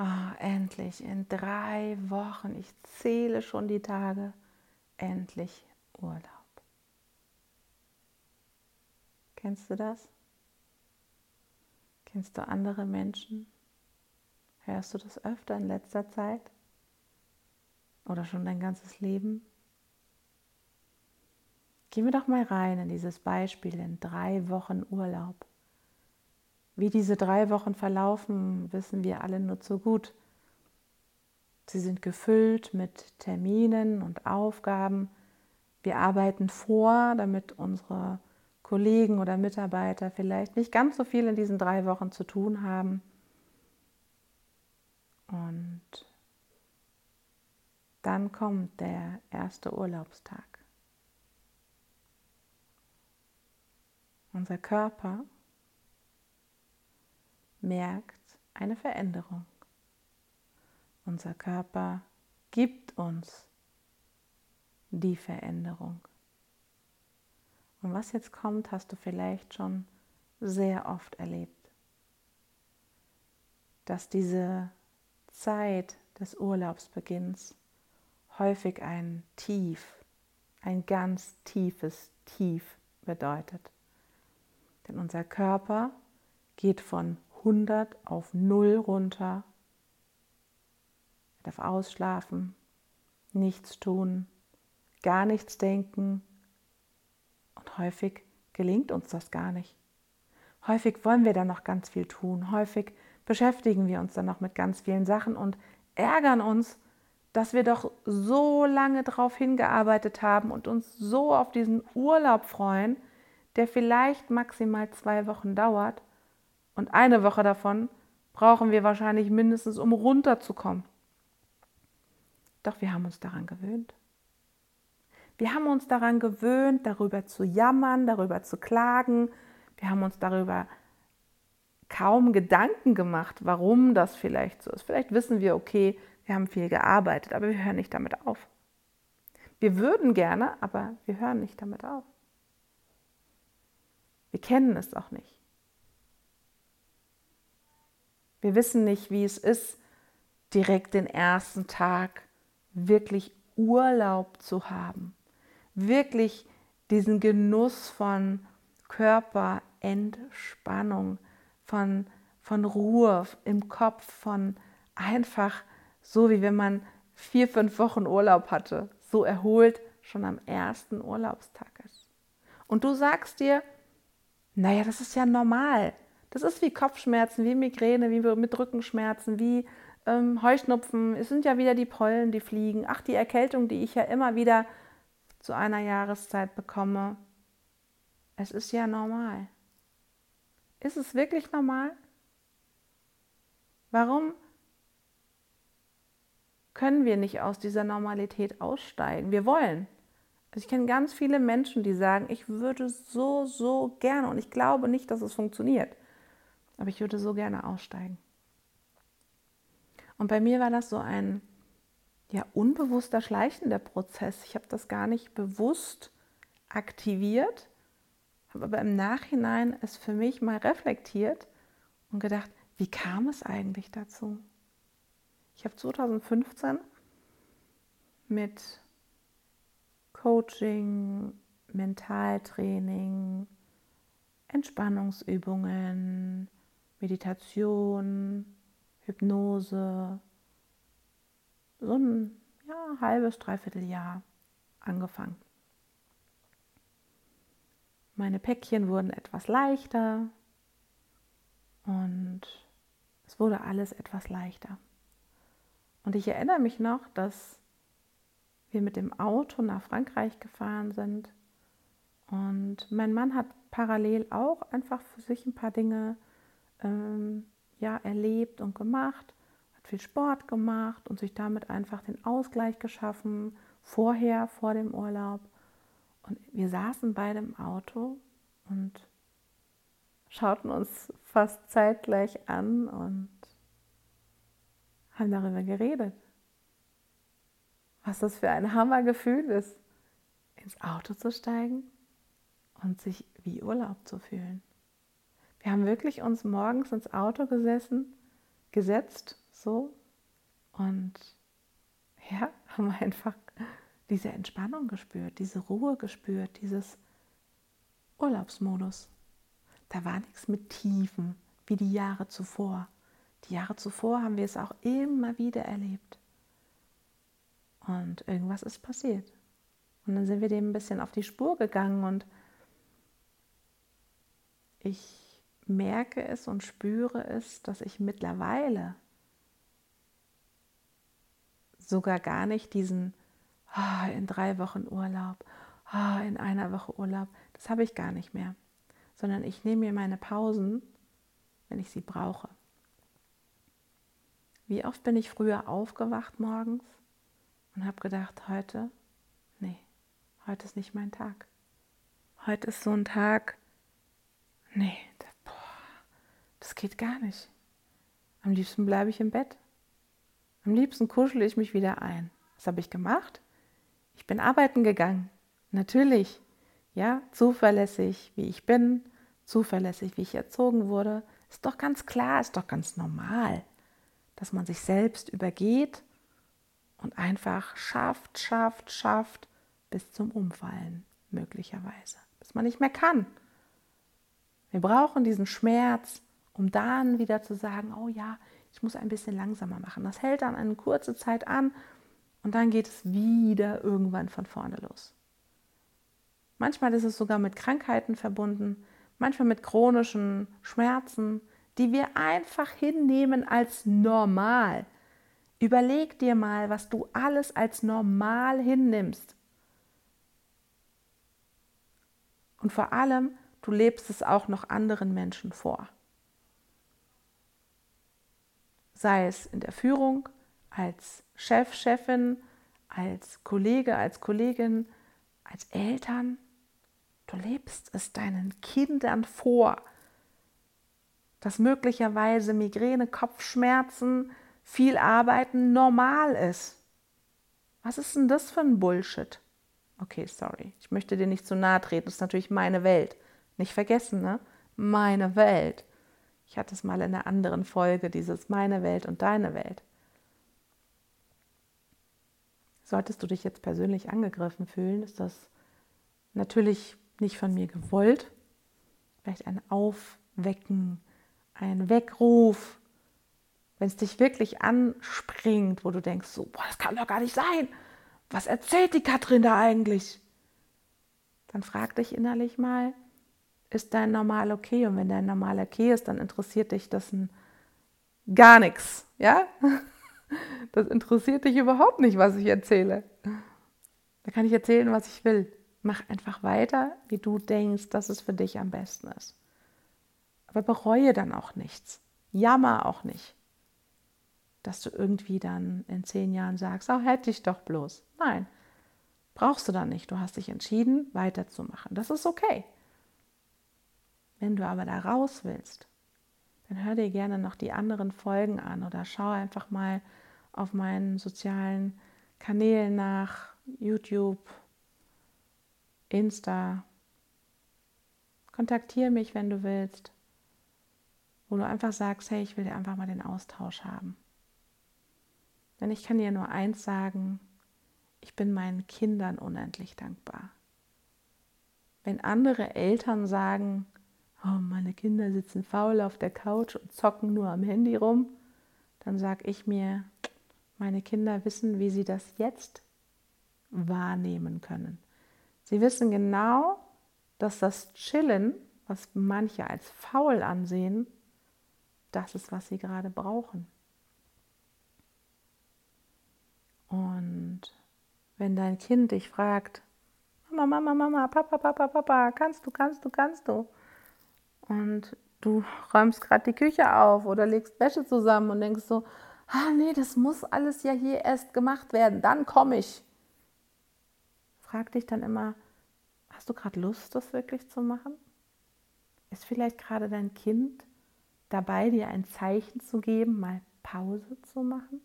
oh, endlich, in drei Wochen, ich zähle schon die Tage, endlich Urlaub. Kennst du das? Kennst du andere Menschen? Hörst du das öfter in letzter Zeit? Oder schon dein ganzes Leben? Gehen wir doch mal rein in dieses Beispiel in drei Wochen Urlaub. Wie diese drei Wochen verlaufen, wissen wir alle nur zu gut. Sie sind gefüllt mit Terminen und Aufgaben. Wir arbeiten vor, damit unsere Kollegen oder Mitarbeiter vielleicht nicht ganz so viel in diesen drei Wochen zu tun haben. Und dann kommt der erste Urlaubstag. Unser Körper merkt eine Veränderung. Unser Körper gibt uns die Veränderung. Und was jetzt kommt, hast du vielleicht schon sehr oft erlebt. Dass diese Zeit des Urlaubsbeginns häufig ein Tief, ein ganz tiefes Tief bedeutet. Denn unser Körper geht von 100 auf 0 runter. Er darf ausschlafen, nichts tun, gar nichts denken. Und häufig gelingt uns das gar nicht. Häufig wollen wir dann noch ganz viel tun. Häufig beschäftigen wir uns dann noch mit ganz vielen Sachen und ärgern uns, dass wir doch so lange darauf hingearbeitet haben und uns so auf diesen Urlaub freuen, der vielleicht maximal zwei Wochen dauert und eine Woche davon brauchen wir wahrscheinlich mindestens, um runterzukommen. Doch wir haben uns daran gewöhnt. Wir haben uns daran gewöhnt, darüber zu jammern, darüber zu klagen. Wir haben uns darüber kaum Gedanken gemacht, warum das vielleicht so ist. Vielleicht wissen wir, okay, wir haben viel gearbeitet, aber wir hören nicht damit auf. Wir würden gerne, aber wir hören nicht damit auf. Wir kennen es auch nicht. Wir wissen nicht, wie es ist, direkt den ersten Tag wirklich Urlaub zu haben, wirklich diesen Genuss von Körperentspannung, von, von Ruhe im Kopf, von einfach so, wie wenn man vier, fünf Wochen Urlaub hatte, so erholt schon am ersten Urlaubstag ist. Und du sagst dir, naja, das ist ja normal. Das ist wie Kopfschmerzen, wie Migräne, wie mit Rückenschmerzen, wie ähm, Heuschnupfen. Es sind ja wieder die Pollen, die fliegen. Ach, die Erkältung, die ich ja immer wieder zu einer Jahreszeit bekomme. Es ist ja normal. Ist es wirklich normal? Warum können wir nicht aus dieser Normalität aussteigen? Wir wollen. Also ich kenne ganz viele Menschen, die sagen, ich würde so, so gerne und ich glaube nicht, dass es funktioniert, aber ich würde so gerne aussteigen. Und bei mir war das so ein ja, unbewusster schleichender Prozess. Ich habe das gar nicht bewusst aktiviert, habe aber im Nachhinein es für mich mal reflektiert und gedacht, wie kam es eigentlich dazu? Ich habe 2015 mit Coaching, Mentaltraining, Entspannungsübungen, Meditation, Hypnose, so ein ja, halbes, dreiviertel Jahr angefangen. Meine Päckchen wurden etwas leichter und es wurde alles etwas leichter. Und ich erinnere mich noch, dass wir mit dem Auto nach Frankreich gefahren sind. Und mein Mann hat parallel auch einfach für sich ein paar Dinge ähm, ja, erlebt und gemacht, hat viel Sport gemacht und sich damit einfach den Ausgleich geschaffen, vorher, vor dem Urlaub. Und wir saßen beide im Auto und schauten uns fast zeitgleich an und haben darüber geredet was das für ein Hammergefühl ist, ins Auto zu steigen und sich wie Urlaub zu fühlen. Wir haben wirklich uns morgens ins Auto gesessen, gesetzt, So. Und ja, haben einfach diese Entspannung gespürt, diese Ruhe gespürt, dieses Urlaubsmodus. Da war nichts mit Tiefen wie die Jahre zuvor. Die Jahre zuvor haben wir es auch immer wieder erlebt. Und irgendwas ist passiert. Und dann sind wir dem ein bisschen auf die Spur gegangen und ich merke es und spüre es, dass ich mittlerweile sogar gar nicht diesen oh, in drei Wochen Urlaub, oh, in einer Woche Urlaub, das habe ich gar nicht mehr, sondern ich nehme mir meine Pausen, wenn ich sie brauche. Wie oft bin ich früher aufgewacht morgens und habe gedacht, heute, nee, heute ist nicht mein Tag. Heute ist so ein Tag, nee, boah, das geht gar nicht. Am liebsten bleibe ich im Bett. Am liebsten kuschele ich mich wieder ein. Was habe ich gemacht? Ich bin arbeiten gegangen. Natürlich. Ja, zuverlässig, wie ich bin, zuverlässig, wie ich erzogen wurde. Ist doch ganz klar, ist doch ganz normal, dass man sich selbst übergeht und einfach schafft, schafft, schafft bis zum Umfallen möglicherweise, bis man nicht mehr kann. Wir brauchen diesen Schmerz, um dann wieder zu sagen, oh ja, ich muss ein bisschen langsamer machen. Das hält dann eine kurze Zeit an und dann geht es wieder irgendwann von vorne los. Manchmal ist es sogar mit Krankheiten verbunden, manchmal mit chronischen Schmerzen, die wir einfach hinnehmen als normal. Überleg dir mal, was du alles als normal hinnimmst. Und vor allem, du lebst es auch noch anderen Menschen vor sei es in der Führung, als Chef, Chefin, als Kollege, als Kollegin, als Eltern. Du lebst es deinen Kindern vor, dass möglicherweise Migräne, Kopfschmerzen, viel Arbeiten normal ist. Was ist denn das für ein Bullshit? Okay, sorry, ich möchte dir nicht zu nahe treten, das ist natürlich meine Welt. Nicht vergessen, ne? Meine Welt. Ich hatte es mal in einer anderen Folge, dieses meine Welt und deine Welt. Solltest du dich jetzt persönlich angegriffen fühlen, ist das natürlich nicht von mir gewollt. Vielleicht ein Aufwecken, ein Weckruf, wenn es dich wirklich anspringt, wo du denkst, so, boah, das kann doch gar nicht sein. Was erzählt die Katrin da eigentlich? Dann frag dich innerlich mal, ist dein Normal okay? Und wenn dein Normal okay ist, dann interessiert dich das gar nichts. Ja? Das interessiert dich überhaupt nicht, was ich erzähle. Da kann ich erzählen, was ich will. Mach einfach weiter, wie du denkst, dass es für dich am besten ist. Aber bereue dann auch nichts. Jammer auch nicht, dass du irgendwie dann in zehn Jahren sagst, oh, hätte ich doch bloß. Nein, brauchst du dann nicht. Du hast dich entschieden, weiterzumachen. Das ist okay. Wenn du aber da raus willst, dann hör dir gerne noch die anderen Folgen an oder schau einfach mal auf meinen sozialen Kanälen nach, YouTube, Insta. Kontaktiere mich, wenn du willst, wo du einfach sagst, hey, ich will dir einfach mal den Austausch haben. Denn ich kann dir nur eins sagen, ich bin meinen Kindern unendlich dankbar. Wenn andere Eltern sagen, oh, meine Kinder sitzen faul auf der Couch und zocken nur am Handy rum, dann sage ich mir, meine Kinder wissen, wie sie das jetzt wahrnehmen können. Sie wissen genau, dass das Chillen, was manche als faul ansehen, das ist, was sie gerade brauchen. Und wenn dein Kind dich fragt, Mama, Mama, Mama, Papa, Papa, Papa, kannst du, kannst du, kannst du, und du räumst gerade die Küche auf oder legst Wäsche zusammen und denkst so, ah nee, das muss alles ja hier erst gemacht werden, dann komme ich. Frag dich dann immer, hast du gerade Lust, das wirklich zu machen? Ist vielleicht gerade dein Kind dabei, dir ein Zeichen zu geben, mal Pause zu machen?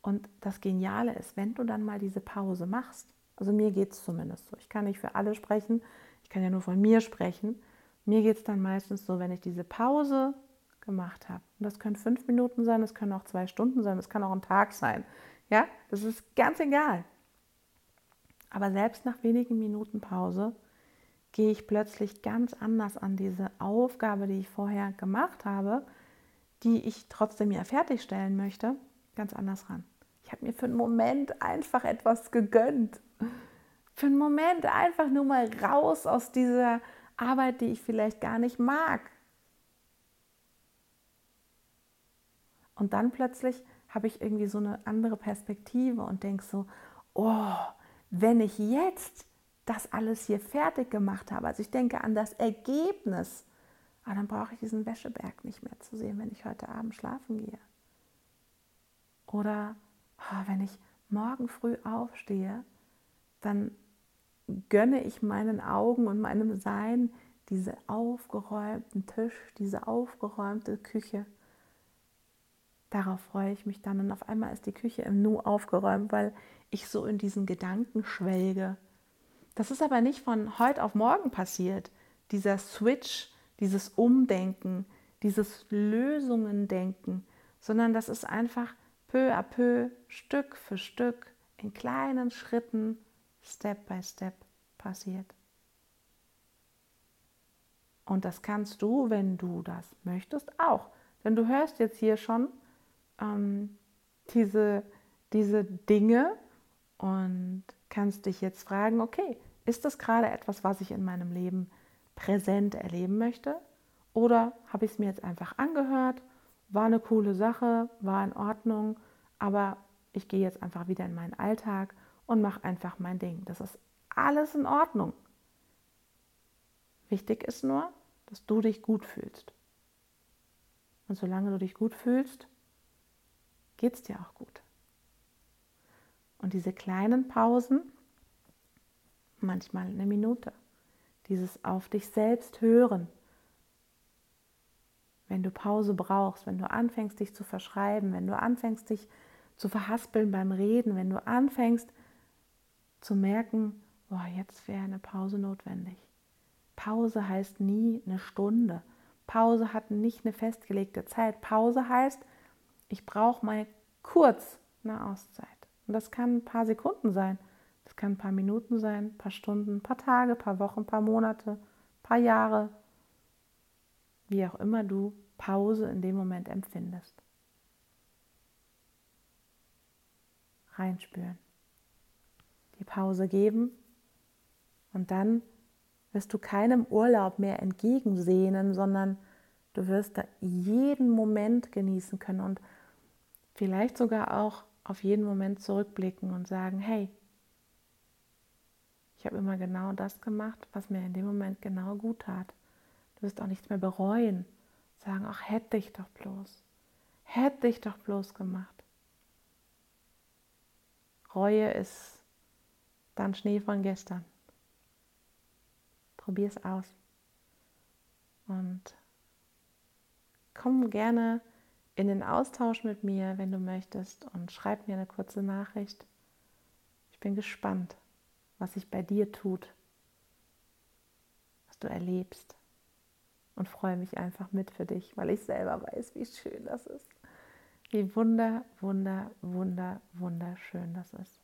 Und das Geniale ist, wenn du dann mal diese Pause machst, also mir geht es zumindest so, ich kann nicht für alle sprechen, ich kann ja nur von mir sprechen, mir geht es dann meistens so, wenn ich diese Pause gemacht habe. Und das können fünf Minuten sein, das können auch zwei Stunden sein, das kann auch ein Tag sein. Ja, das ist ganz egal. Aber selbst nach wenigen Minuten Pause gehe ich plötzlich ganz anders an diese Aufgabe, die ich vorher gemacht habe, die ich trotzdem ja fertigstellen möchte, ganz anders ran. Ich habe mir für einen Moment einfach etwas gegönnt. Für einen Moment einfach nur mal raus aus dieser Arbeit, die ich vielleicht gar nicht mag. Und dann plötzlich habe ich irgendwie so eine andere Perspektive und denke so, oh, wenn ich jetzt das alles hier fertig gemacht habe, also ich denke an das Ergebnis, ah, dann brauche ich diesen Wäscheberg nicht mehr zu sehen, wenn ich heute Abend schlafen gehe. Oder oh, wenn ich morgen früh aufstehe, dann gönne ich meinen Augen und meinem Sein diese aufgeräumten Tisch, diese aufgeräumte Küche. Darauf freue ich mich dann und auf einmal ist die Küche im Nu aufgeräumt, weil ich so in diesen Gedanken schwelge. Das ist aber nicht von heute auf morgen passiert. Dieser Switch, dieses Umdenken, dieses Lösungendenken, sondern das ist einfach peu à peu, Stück für Stück, in kleinen Schritten, Step by Step passiert. Und das kannst du, wenn du das möchtest, auch. Denn du hörst jetzt hier schon ähm, diese, diese Dinge und kannst dich jetzt fragen, okay, ist das gerade etwas, was ich in meinem Leben präsent erleben möchte? Oder habe ich es mir jetzt einfach angehört, war eine coole Sache, war in Ordnung, aber ich gehe jetzt einfach wieder in meinen Alltag und mache einfach mein Ding. Das ist alles in Ordnung. Wichtig ist nur, dass du dich gut fühlst. Und solange du dich gut fühlst, geht es dir auch gut. Und diese kleinen Pausen, manchmal eine Minute, dieses auf dich selbst hören, wenn du Pause brauchst, wenn du anfängst, dich zu verschreiben, wenn du anfängst, dich zu verhaspeln beim Reden, wenn du anfängst zu merken, boah, jetzt wäre eine Pause notwendig. Pause heißt nie eine Stunde. Pause hat nicht eine festgelegte Zeit. Pause heißt, ich brauche mal kurz eine Auszeit. Und das kann ein paar Sekunden sein, das kann ein paar Minuten sein, ein paar Stunden, ein paar Tage, ein paar Wochen, ein paar Monate, ein paar Jahre, wie auch immer du Pause in dem Moment empfindest. Reinspüren. Die Pause geben und dann wirst du keinem Urlaub mehr entgegensehnen, sondern du wirst da jeden Moment genießen können und vielleicht sogar auch auf jeden Moment zurückblicken und sagen, hey, ich habe immer genau das gemacht, was mir in dem Moment genau gut tat. Du wirst auch nichts mehr bereuen. Sagen, ach, hätte ich doch bloß. Hätte ich doch bloß gemacht. Reue ist dann Schnee von gestern. Probier es aus. Und komm gerne in den Austausch mit mir, wenn du möchtest, und schreib mir eine kurze Nachricht. Ich bin gespannt, was sich bei dir tut, was du erlebst und freue mich einfach mit für dich, weil ich selber weiß, wie schön das ist. Wie wunder, wunder, wunder, wunderschön das ist.